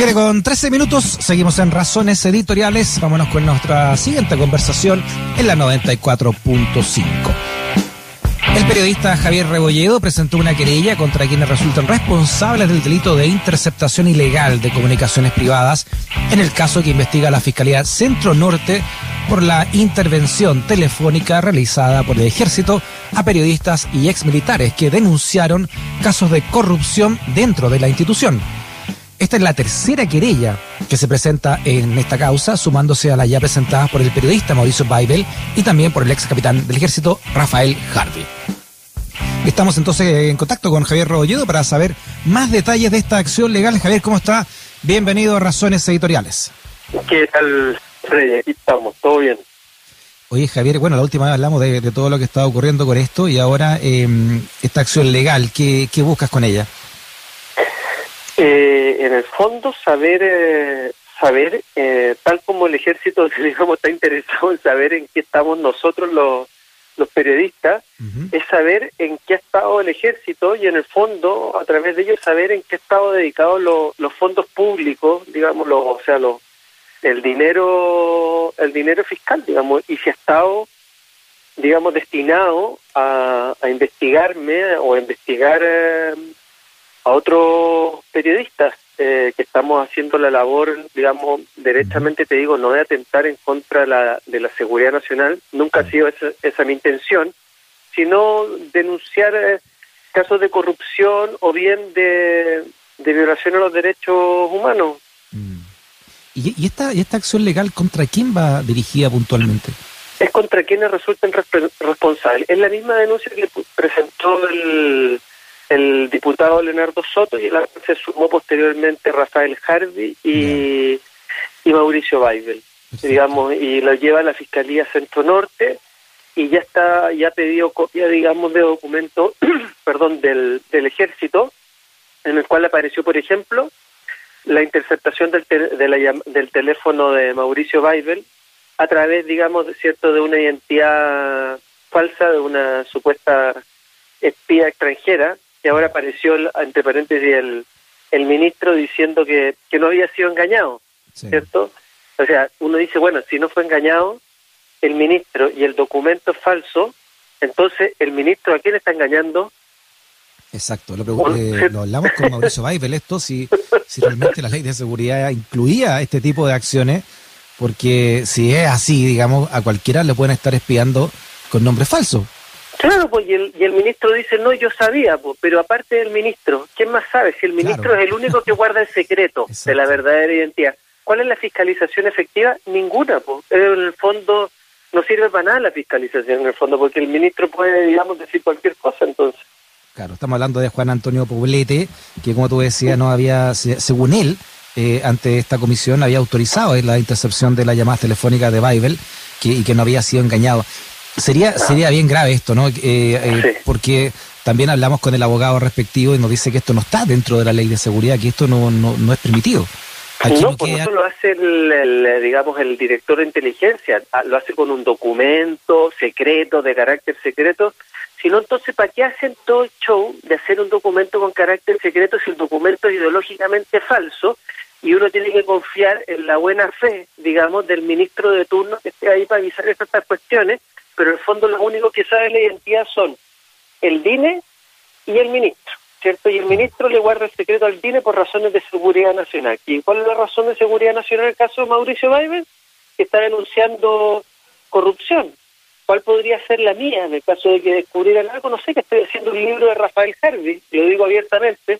Siete con 13 minutos, seguimos en Razones Editoriales. Vámonos con nuestra siguiente conversación en la 94.5. El periodista Javier Rebolledo presentó una querella contra quienes resultan responsables del delito de interceptación ilegal de comunicaciones privadas en el caso que investiga la Fiscalía Centro Norte por la intervención telefónica realizada por el ejército a periodistas y exmilitares que denunciaron casos de corrupción dentro de la institución. Esta es la tercera querella que se presenta en esta causa, sumándose a las ya presentadas por el periodista Mauricio Baibel y también por el ex capitán del ejército Rafael Harvey. Estamos entonces en contacto con Javier Robolledo para saber más detalles de esta acción legal. Javier, ¿cómo está? Bienvenido a Razones Editoriales. ¿Qué tal, Reyes? Aquí estamos, todo bien. Oye, Javier, bueno, la última vez hablamos de, todo lo que está ocurriendo con esto y ahora em, esta acción legal, ¿qué, buscas con ella? Eh, en el fondo, saber, eh, saber eh, tal como el ejército, digamos, está interesado en saber en qué estamos nosotros los, los periodistas, es saber en qué estado el ejército y en el fondo, a través de ello, saber en qué estado dedicados los fondos públicos, digamos, o sea, los el dinero el dinero fiscal, digamos, y si ha estado, digamos, destinado a, a investigarme o a investigar eh, a otros periodisas eh, que estamos haciendo la labor, digamos, derechamente te digo, no de atentar en contra de la, de la seguridad nacional, nunca ha sido esa, mi intención, sino denunciar eh, casos de corrupción o bien de, de violación a los derechos humanos. Mm. ¿Y, esta, ¿Y esta acción legal contra quién va dirigida puntualmente? Es contra quienes resulten responsables. Es la misma denuncia que presentó el el diputado Leonardo Soto y el se sumó posteriormente Rafael Harvey y, y Mauricio Baibel, digamos, y lo lleva a la Fiscalía Centro Norte y ya está, ya ha pedido copia, digamos, de documento, perdón, del, del ejército, en el cual apareció, por ejemplo, la interceptación del, del teléfono de Mauricio Baibel a través, digamos, de cierto, de una identidad falsa, de una supuesta espía extranjera, y ahora apareció, entre paréntesis, el, el ministro diciendo que, que no había sido engañado, ¿cierto? O sea, uno dice, bueno, si no fue engañado el ministro y el documento es falso, entonces el ministro a quién está engañando? Exacto, lo, eh, lo hablamos con Mauricio Baibel esto, si, si realmente la ley de seguridad incluía este tipo de acciones, porque si es así, digamos, a cualquiera le pueden estar espiando con nombre falso. Claro, pues y el, y el ministro dice, no, yo sabía, pues, pero aparte del ministro, ¿quién más sabe? Si el ministro es el único que guarda el secreto de la verdadera identidad. ¿Cuál es la fiscalización efectiva? Ninguna, pues. En el fondo no sirve para nada la fiscalización, en el fondo, porque el ministro puede, digamos, decir cualquier cosa, entonces. Claro, estamos hablando de Juan Antonio Poblete, que como tú decías, no había, según él, eh, ante esta comisión había autorizado la intercepción de la llamada telefónica de Bible que, y que no había sido engañado. Sería, sería bien grave esto, ¿no? Eh, eh, porque también hablamos con el abogado respectivo y nos dice que esto no está dentro de la ley de seguridad, que esto no, no, no es permitido. no, pues eso lo hace el, digamos, el director de inteligencia, ah, lo hace con un documento secreto, de carácter secreto, sino entonces, ¿para qué hacen todo el show de hacer un documento con carácter secreto si el documento es ideológicamente falso y uno tiene que confiar en la buena fe, digamos, del ministro de turno que esté ahí para avisar estas cuestiones pero en el fondo lo único que sabe la identidad son el DINE y el ministro, ¿cierto? Y el ministro le guarda el secreto al DINE por razones de seguridad nacional. ¿Y cuál es la razón de seguridad nacional en el caso de Mauricio Baiben? Que está denunciando corrupción. ¿Cuál podría ser la mía en el caso de que descubrieran algo? No sé, que estoy haciendo un libro de Rafael Harvey, lo digo abiertamente,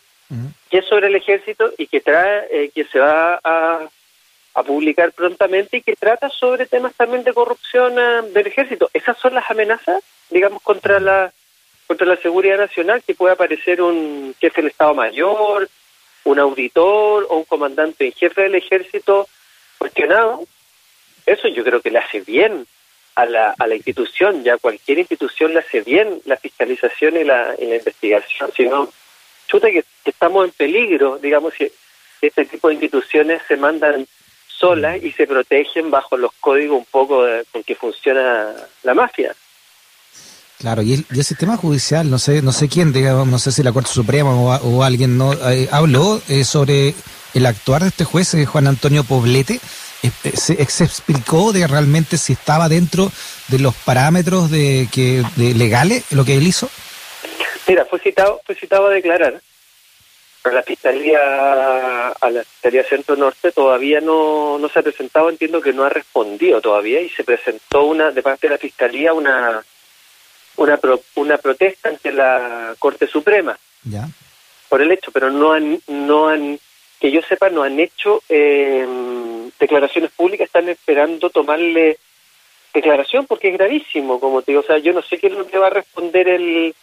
que es sobre el ejército y que trae, eh, que se va a a publicar prontamente y que trata sobre temas también de corrupción eh, del ejército. Esas son las amenazas, digamos, contra la contra la seguridad nacional, que puede aparecer un jefe del Estado Mayor, un auditor o un comandante en jefe del ejército cuestionado. Eso yo creo que le hace bien a la, a la institución, ya cualquier institución le hace bien la fiscalización y la, investigación, sino chuta que, que estamos en peligro, digamos, si este tipo de instituciones se mandan solas y se protegen bajo los códigos un poco de, con que funciona la mafia. Claro, y el, sistema judicial, no sé, no sé quién, digamos, no sé si la Corte Suprema o, alguien no eh, habló eh, sobre el actuar de este juez, eh, Juan Antonio Poblete, se, explicó de realmente si estaba dentro de los parámetros de que de legales lo que él hizo? Mira, fue citado, fue citado a declarar. Pero la fiscalía, a la fiscalía Centro Norte todavía no, no se ha presentado, entiendo que no ha respondido todavía y se presentó una de parte de la fiscalía una una una protesta ante la Corte Suprema. Ya. Por el hecho, pero no han no han que yo sepa no han hecho eh, declaraciones públicas, están esperando tomarle declaración porque es gravísimo, como te digo, o sea, yo no sé qué es lo que va a responder el,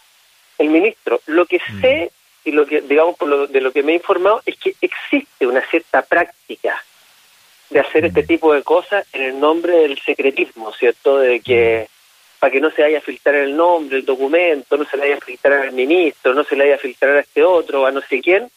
el ministro. Lo que mm. sé y lo que, digamos, por lo, de lo que me he informado es que existe una cierta práctica de hacer este mm. tipo de cosas en el nombre del secretismo, ¿cierto? De que mm. para que no se vaya a filtrar el nombre, el documento, no se le vaya a filtrar al ministro, no se le vaya a filtrar a este otro, a no sé quién,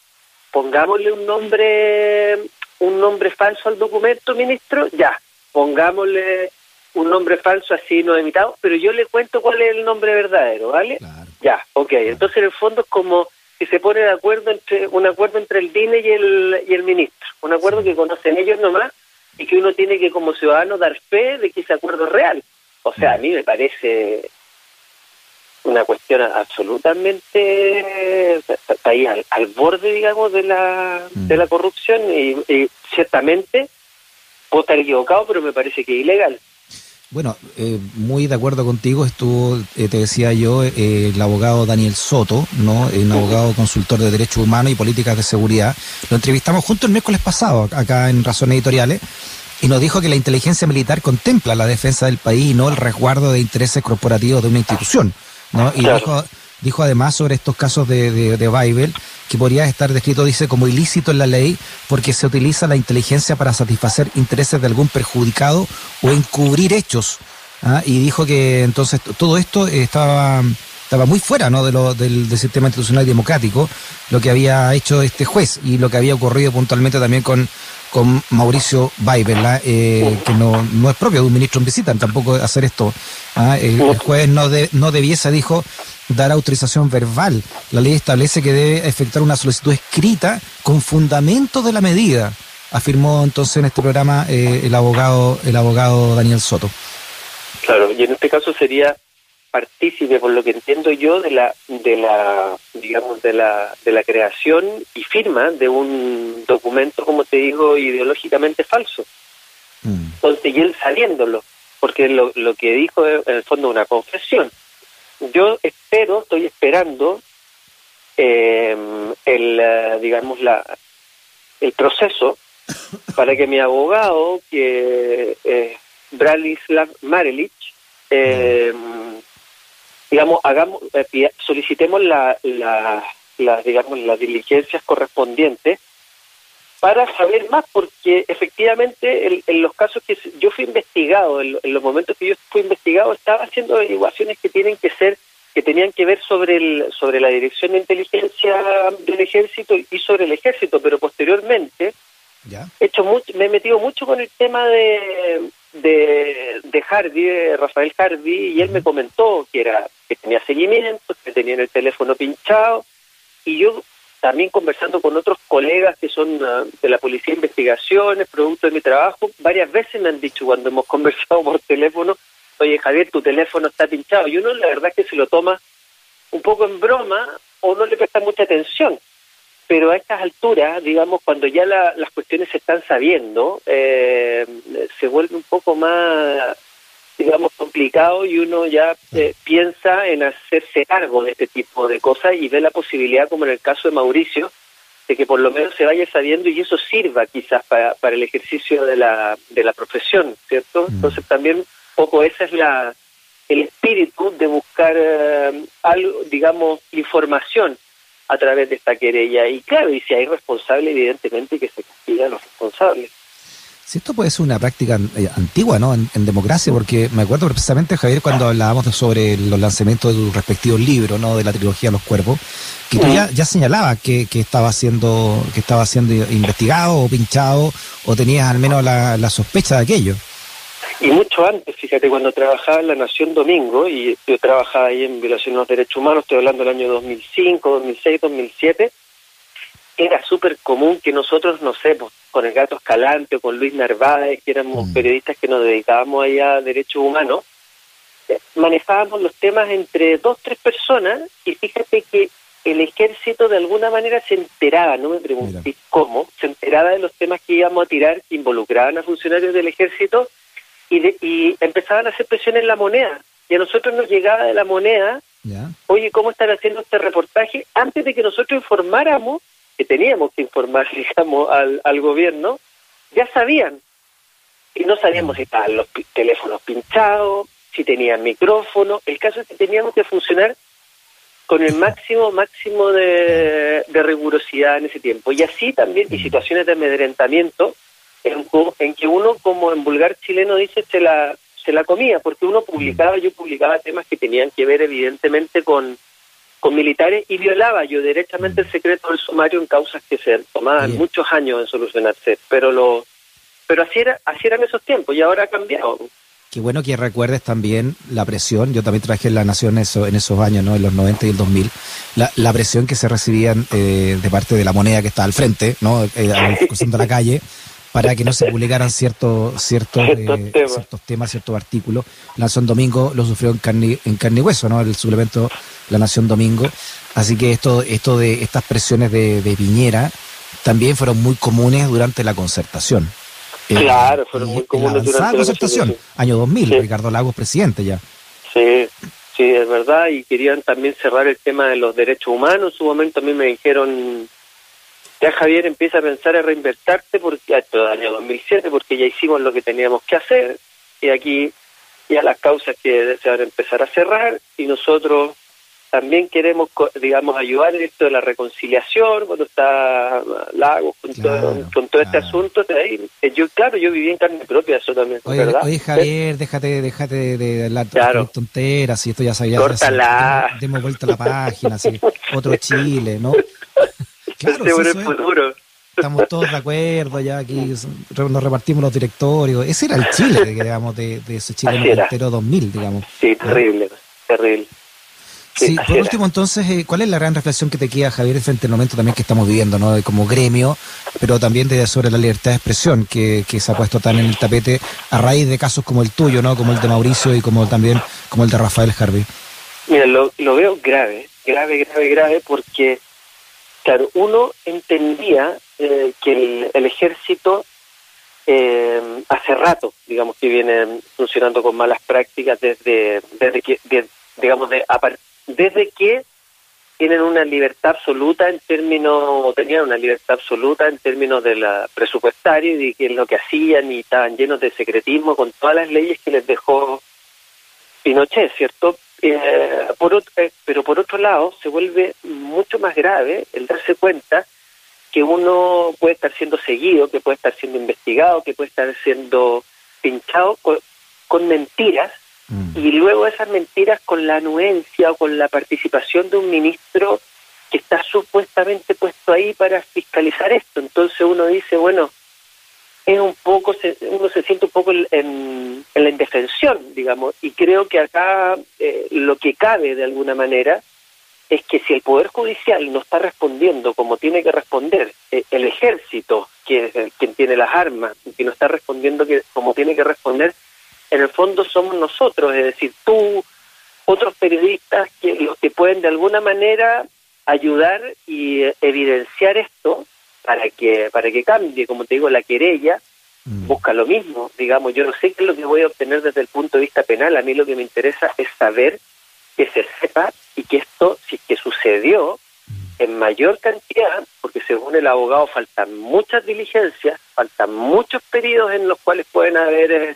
pongámosle un nombre un nombre falso al documento, ministro, ya, pongámosle un nombre falso así no imitado, pero yo le cuento cuál es el nombre verdadero, ¿vale? Ya, ok. Entonces en el fondo es como si se pone de acuerdo entre un acuerdo entre el DINE y el y el ministro, un acuerdo que conocen ellos nomás y que uno tiene que como ciudadano dar fe de que ese acuerdo es real. O sea, a mí me parece una cuestión absolutamente ahí al, borde digamos de la mm. de la corrupción y, ciertamente puedo estar equivocado pero me parece que es ilegal bueno, eh, muy de acuerdo contigo, estuvo, eh, te decía yo, eh, el abogado Daniel Soto, ¿no? Un abogado consultor de derechos humanos y políticas de seguridad. Lo entrevistamos junto el miércoles pasado, acá en Razones Editoriales, y nos dijo que la inteligencia militar contempla la defensa del país y no el resguardo de intereses corporativos de una institución. ¿no? Y dijo, dijo además sobre estos casos de, de, Bible que podría estar descrito, dice, como ilícito en la ley porque se utiliza la inteligencia para satisfacer intereses de algún perjudicado o encubrir hechos. ¿ah? Y dijo que entonces todo esto estaba estaba muy fuera ¿no? de lo, del, del, sistema institucional democrático, lo que había hecho este juez y lo que había ocurrido puntualmente también con con Mauricio Weibel, eh, que no, no es propio de un ministro en visita tampoco hacer esto. ¿ah? El, juez no, no debiese, dijo, dar autorización verbal. La ley establece que debe efectuar una solicitud escrita con fundamento de la medida, afirmó entonces en este programa eh, el abogado el abogado Daniel Soto. Claro, y en este caso sería partícipe, por lo que entiendo yo, de la, de la, digamos, de la, de la creación y firma de un documento, como te digo, ideológicamente falso. Mm. Entonces, y él sabiéndolo, porque lo, lo que dijo es, en el fondo una confesión. Yo espero, estoy esperando eh, el, eh, digamos, la, el proceso para que mi abogado, que es Branislav Marelich, eh, digamos, hagamos, eh, solicitemos la, la, digamos, las diligencias correspondientes para saber más, porque efectivamente en, los casos que yo fui investigado, en, los momentos que yo fui investigado, estaba haciendo averiguaciones que tienen que ser, que tenían que ver sobre el, sobre la dirección de inteligencia del ejército y sobre el ejército, pero posteriormente He hecho mucho, me he metido mucho con el tema de, de, de Hardy, de Rafael Hardy, y él me comentó que era que tenía seguimiento, que tenía el teléfono pinchado, y yo también conversando con otros colegas que son ah, de la Policía de Investigaciones, producto de mi trabajo, varias veces me han dicho cuando hemos conversado por teléfono, oye Javier, tu teléfono está pinchado, y uno la verdad es que se lo toma un poco en broma o no le presta mucha atención pero a estas alturas, digamos, cuando ya las cuestiones se están sabiendo, eh, se vuelve un poco más, digamos, complicado y uno ya eh, piensa en hacerse cargo de este tipo de cosas y ve la posibilidad, como en el caso de Mauricio, de que por lo menos se vaya sabiendo y eso sirva quizás para, para el ejercicio de la, de la profesión, ¿cierto? Mm. Entonces también poco esa es la el espíritu de buscar eh, algo, digamos, información a través de esta querella. Y claro, y si hay responsable, evidentemente que se castiga a los responsables. Si esto puede ser una práctica eh, antigua, ¿no? En, democracia, porque me acuerdo precisamente, Javier, cuando hablábamos sobre los lanzamientos de tus respectivos libros, ¿no? De la trilogía Los Cuerpos, que tú ya, ya señalabas que, que, estaba siendo, que estaba siendo investigado o pinchado, o tenías al menos la, la sospecha de aquello. Y mucho antes, fíjate, cuando trabajaba en La Nación Domingo, y yo trabajaba ahí en violación de los derechos humanos, estoy hablando del año 2005, 2006, 2007, era súper común que nosotros, no sé, pues, con el Gato Escalante o con Luis Narváez, que éramos mm. periodistas que nos dedicábamos allá a derechos humanos, eh, manejábamos los temas entre dos, tres personas y fíjate que el ejército de alguna manera se enteraba, no me pregunté cómo, se enteraba de los temas que íbamos a tirar que involucraban a funcionarios del ejército y, y empezaban a hacer presión en la moneda. Y a nosotros nos llegaba de la moneda, oye, ¿cómo están haciendo este reportaje? Antes de que nosotros informáramos, que teníamos que informar, digamos, al, al gobierno, ya sabían. Y no sabíamos si estaban los teléfonos pinchados, si tenían micrófono. El caso es que teníamos que funcionar con el máximo, máximo de, rigurosidad en ese tiempo. Y así también, y situaciones de amedrentamiento, en, en que uno, como en vulgar chileno dice, se la, se la comía, porque uno publicaba, yo publicaba temas que tenían que ver evidentemente con, con militares y violaba yo directamente el secreto del sumario en causas que se tomaban muchos años en solucionarse, pero lo pero así era así eran esos tiempos y ahora ha cambiado. Qué bueno que recuerdes también la presión, yo también traje en La Nación eso, en esos años, ¿no? en los 90 y el 2000, la, la presión que se recibían eh, de parte de la moneda que está al frente, ¿no? Eh, cruzando la calle, para que no se publicaran ciertos ciertos, eh, ciertos temas, ciertos artículos. La Nación Domingo lo sufrió en carne, en carne y hueso, ¿no? el suplemento La Nación Domingo. Así que esto, esto de estas presiones de, de Piñera también fueron muy comunes durante la concertación. Claro, fueron muy comunes durante la concertación. Año 2000, Ricardo Lagos presidente ya. Sí, sí, es verdad. Y querían también cerrar el tema de los derechos humanos. En su momento a mí me dijeron, ya Javier empieza a pensar en reinvertirte porque esto es año 2007, porque ya hicimos lo que teníamos que hacer. Y aquí ya las causas que se van a empezar a cerrar y nosotros también queremos, digamos, ayudar en esto de la reconciliación, cuando está Lagos, con, todo, con todo este asunto. De ahí, eh, yo, claro, yo viví en carne propia eso también, oye, ¿verdad? Oye, Javier, déjate, déjate de hablar claro. tonteras, y esto ya sabía. Demos vuelta a la página, así, otro Chile, ¿no? Claro, sí, el futuro. Estamos todos de acuerdo, ya aquí nos repartimos los directorios. Ese era el Chile, digamos, de, de ese Chile entero 2000, digamos. Sí, terrible, terrible. Sí, por último, entonces, eh, ¿cuál es la gran reflexión que te queda, Javier, frente al momento también que estamos viviendo, ¿no? como gremio, pero también de, sobre la libertad de expresión que, que, se ha puesto tan en el tapete a raíz de casos como el tuyo, ¿no? Como el de Mauricio y como también como el de Rafael Harvey. Mira, lo, lo veo grave, grave, grave, grave, porque, claro, uno entendía eh, que el, ejército eh, hace rato, digamos, que viene funcionando con malas prácticas desde, desde que, digamos, de, desde que tienen una libertad absoluta en términos, o tenían una libertad absoluta en términos de la presupuestaria y de lo que hacían y estaban llenos de secretismo con todas las leyes que les dejó Pinochet, ¿cierto? Eh, por eh, pero por otro lado se vuelve mucho más grave el darse cuenta que uno puede estar siendo seguido, que puede estar siendo investigado, que puede estar siendo pinchado con mentiras Mm. Y luego esas mentiras con la anuencia o con la participación de un ministro que está supuestamente puesto ahí para fiscalizar esto. Entonces uno dice, bueno, es un poco, uno se siente un poco en, la indefensión, digamos, y creo que acá eh, lo que cabe de alguna manera es que si el Poder Judicial no está respondiendo como tiene que responder, eh, el ejército, que es quien tiene las armas, que no está respondiendo que, como tiene que responder, en el fondo somos nosotros, es decir, tú, otros periodistas que los que pueden de alguna manera ayudar y evidenciar esto para que para que cambie, como te digo, la querella mm. busca lo mismo, digamos, yo no sé qué es lo que voy a obtener desde el punto de vista penal, a mí lo que me interesa es saber que se sepa y que esto, si es que sucedió, mm. en mayor cantidad, porque según el abogado faltan muchas diligencias, faltan muchos periodos en los cuales pueden haber eh,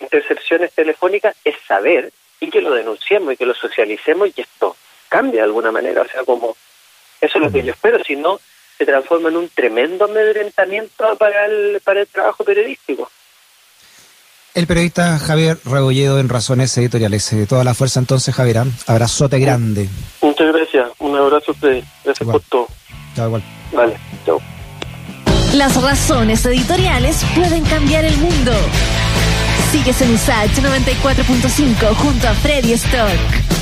intercepciones telefónicas es saber y que lo denunciemos y que lo socialicemos y que esto cambie de alguna manera. O sea, como eso es lo que yo espero, si no se transforma en un tremendo amedrentamiento para el, para el trabajo periodístico. El periodista Javier Rebolledo en Razones Editoriales. Eh, toda la fuerza entonces, Javier. ¿ah? Abrazote grande. Muchas gracias. Un abrazo a ustedes. Gracias por todo. Chao, igual. Vale, chao. Las razones editoriales pueden cambiar el mundo. Sigues en USACH 94.5 junto a Freddy Stock.